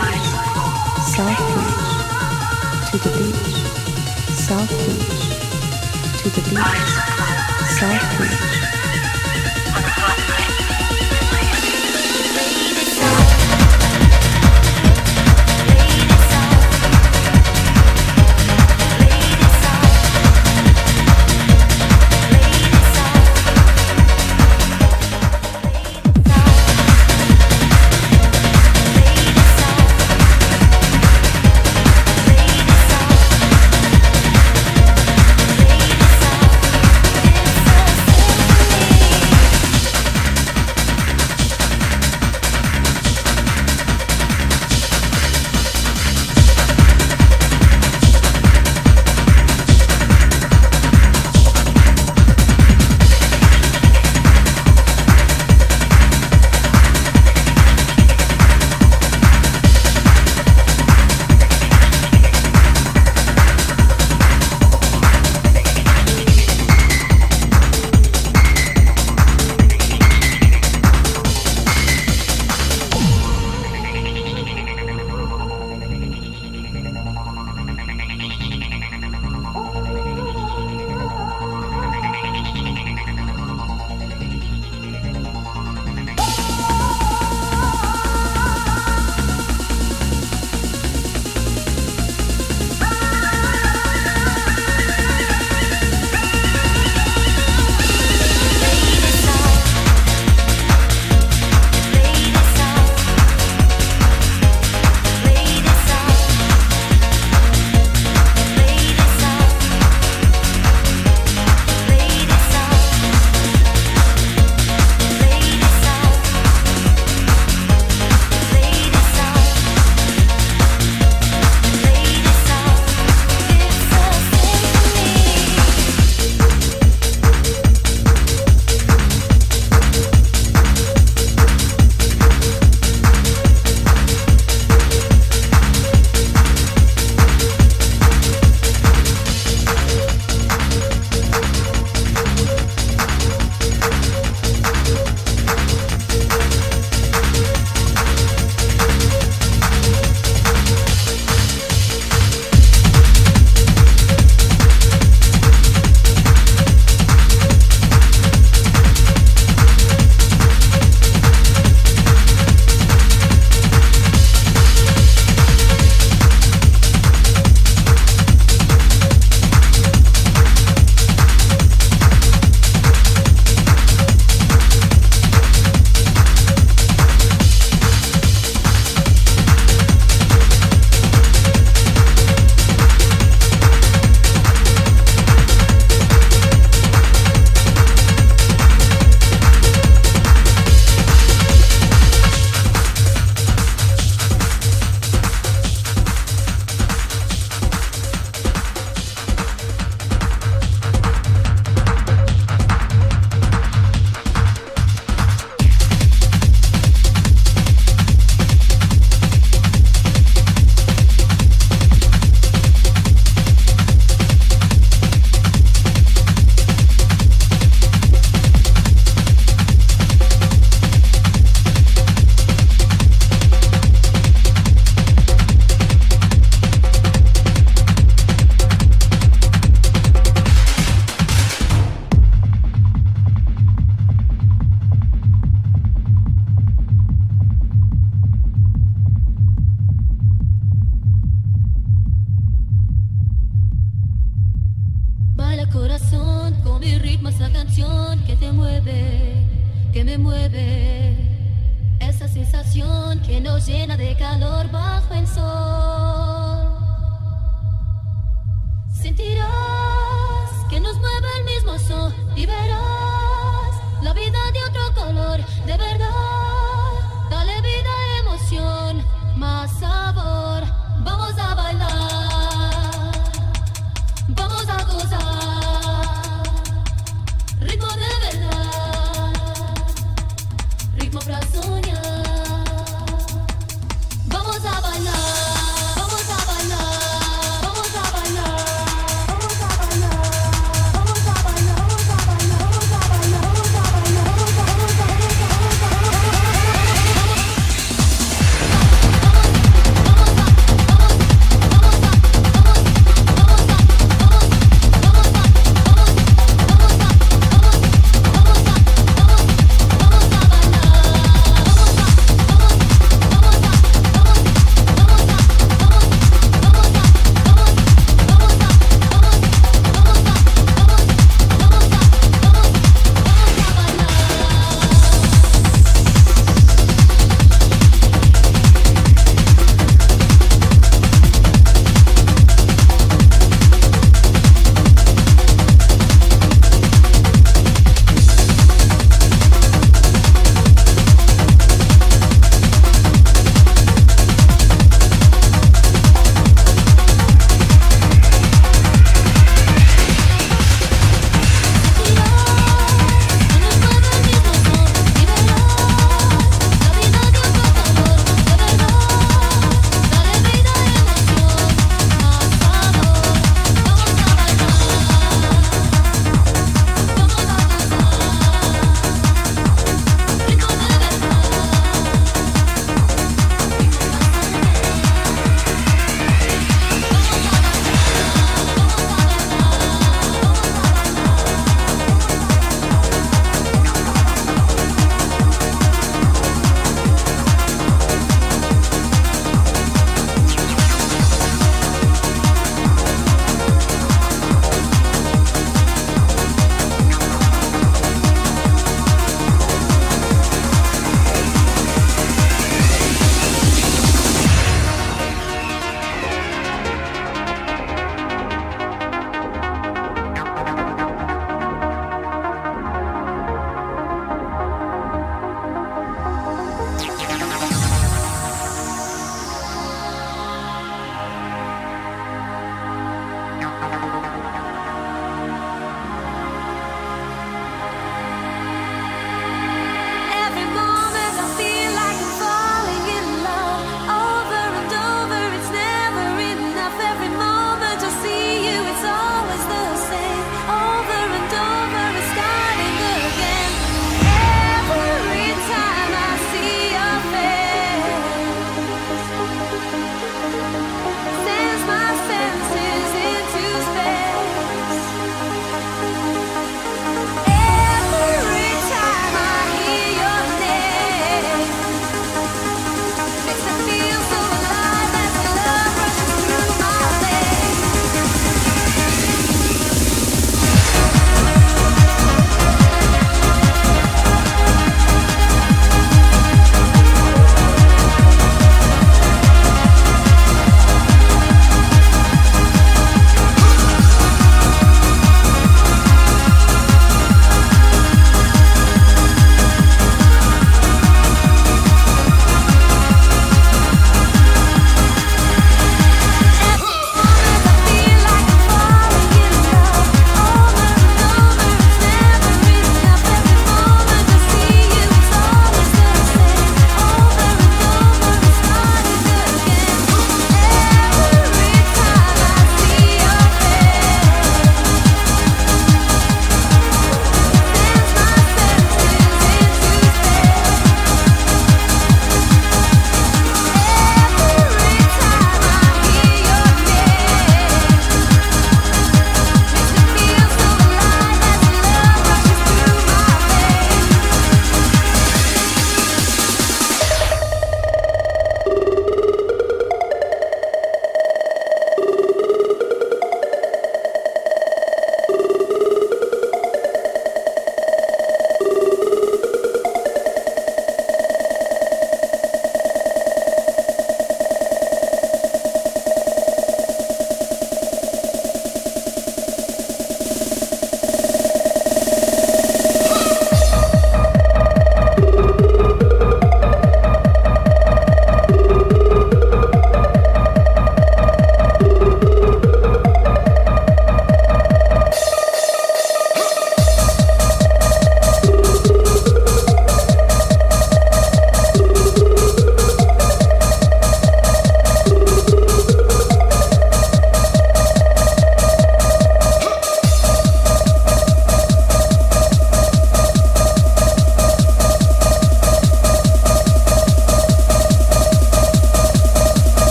beach, South Beach, to the beach, South Beach, to the beach, South Beach.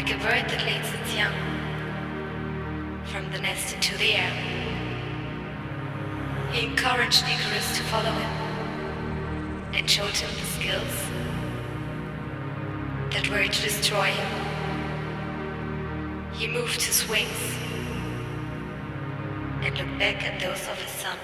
Like a bird that leads its young from the nest into the air. He encouraged Icarus to follow him and showed him the skills that were to destroy him. He moved his wings and looked back at those of his son.